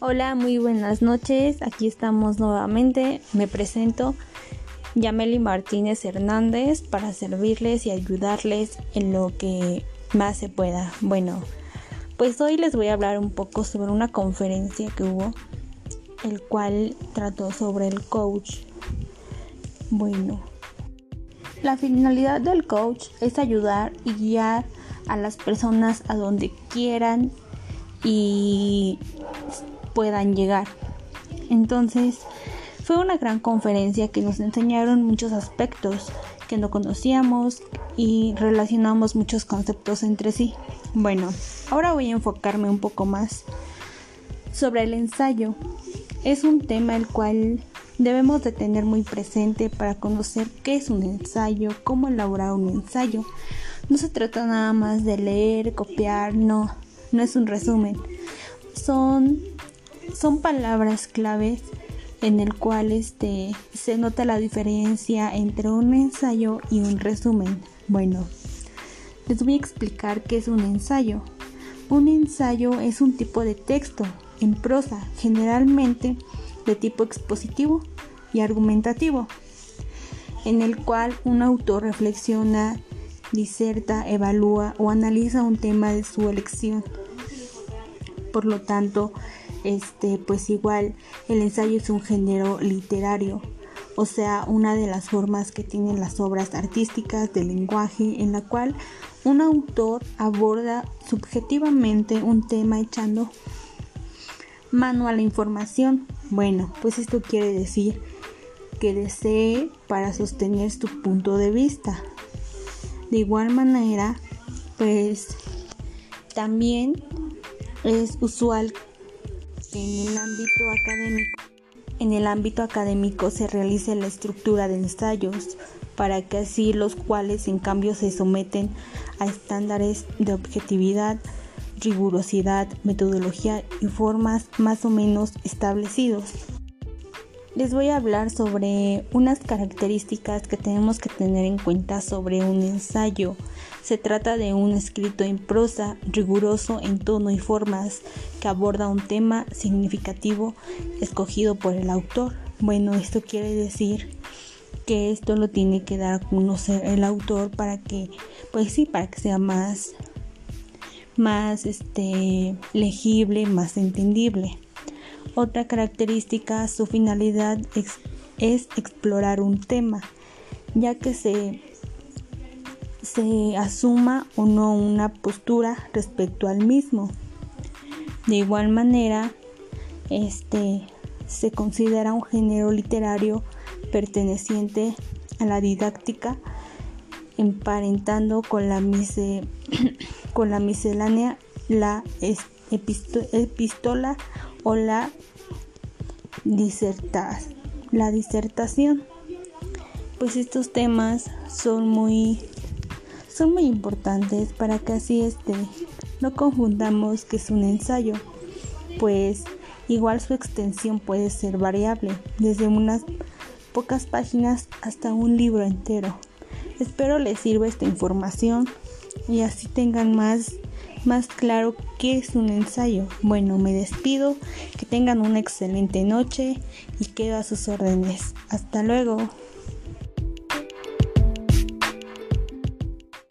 Hola, muy buenas noches. Aquí estamos nuevamente. Me presento Yameli Martínez Hernández para servirles y ayudarles en lo que más se pueda. Bueno, pues hoy les voy a hablar un poco sobre una conferencia que hubo, el cual trató sobre el coach. Bueno, la finalidad del coach es ayudar y guiar a las personas a donde quieran y puedan llegar. Entonces, fue una gran conferencia que nos enseñaron muchos aspectos que no conocíamos y relacionamos muchos conceptos entre sí. Bueno, ahora voy a enfocarme un poco más sobre el ensayo. Es un tema el cual debemos de tener muy presente para conocer qué es un ensayo, cómo elaborar un ensayo. No se trata nada más de leer, copiar, no, no es un resumen. Son son palabras claves en el cual este, se nota la diferencia entre un ensayo y un resumen. Bueno, les voy a explicar qué es un ensayo. Un ensayo es un tipo de texto en prosa, generalmente de tipo expositivo y argumentativo, en el cual un autor reflexiona, diserta, evalúa o analiza un tema de su elección. Por lo tanto, este, pues igual el ensayo es un género literario, o sea, una de las formas que tienen las obras artísticas del lenguaje en la cual un autor aborda subjetivamente un tema echando mano a la información. Bueno, pues esto quiere decir que desee para sostener su punto de vista. De igual manera, pues también es usual en el ámbito académico. Se realiza la estructura de ensayos para que así los cuales en cambio se someten a estándares de objetividad, rigurosidad, metodología y formas más o menos establecidos. Les voy a hablar sobre unas características que tenemos que tener en cuenta sobre un ensayo. Se trata de un escrito en prosa, riguroso en tono y formas, que aborda un tema significativo escogido por el autor. Bueno, esto quiere decir que esto lo tiene que dar a conocer el autor para que, pues sí, para que sea más, más este, legible, más entendible. Otra característica, su finalidad es, explorar un tema, ya que se, se asuma o no una postura respecto al mismo. De igual manera, este se considera un género literario perteneciente a la didáctica, emparentando con la, con la miscelánea, la epístola o la, la disertación. Pues estos temas son muy son muy importantes para que así este no confundamos que es un ensayo, pues igual su extensión puede ser variable, desde unas pocas páginas hasta un libro entero. Espero les sirva esta información y así tengan más más claro qué es un ensayo. Bueno, me despido, que tengan una excelente noche y quedo a sus órdenes. Hasta luego.